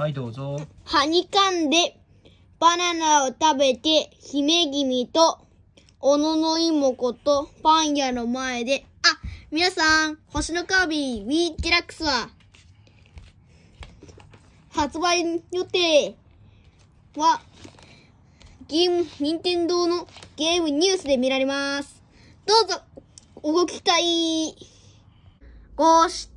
はい、どうぞ。はにかんで、バナナを食べて、姫君と、小野の妹子とパン屋の前で、あ、皆さん、星のカービィ、ウィーデラックスは、発売予定は、ゲーム、任天堂のゲームニュースで見られます。どうぞ、おご期待ご視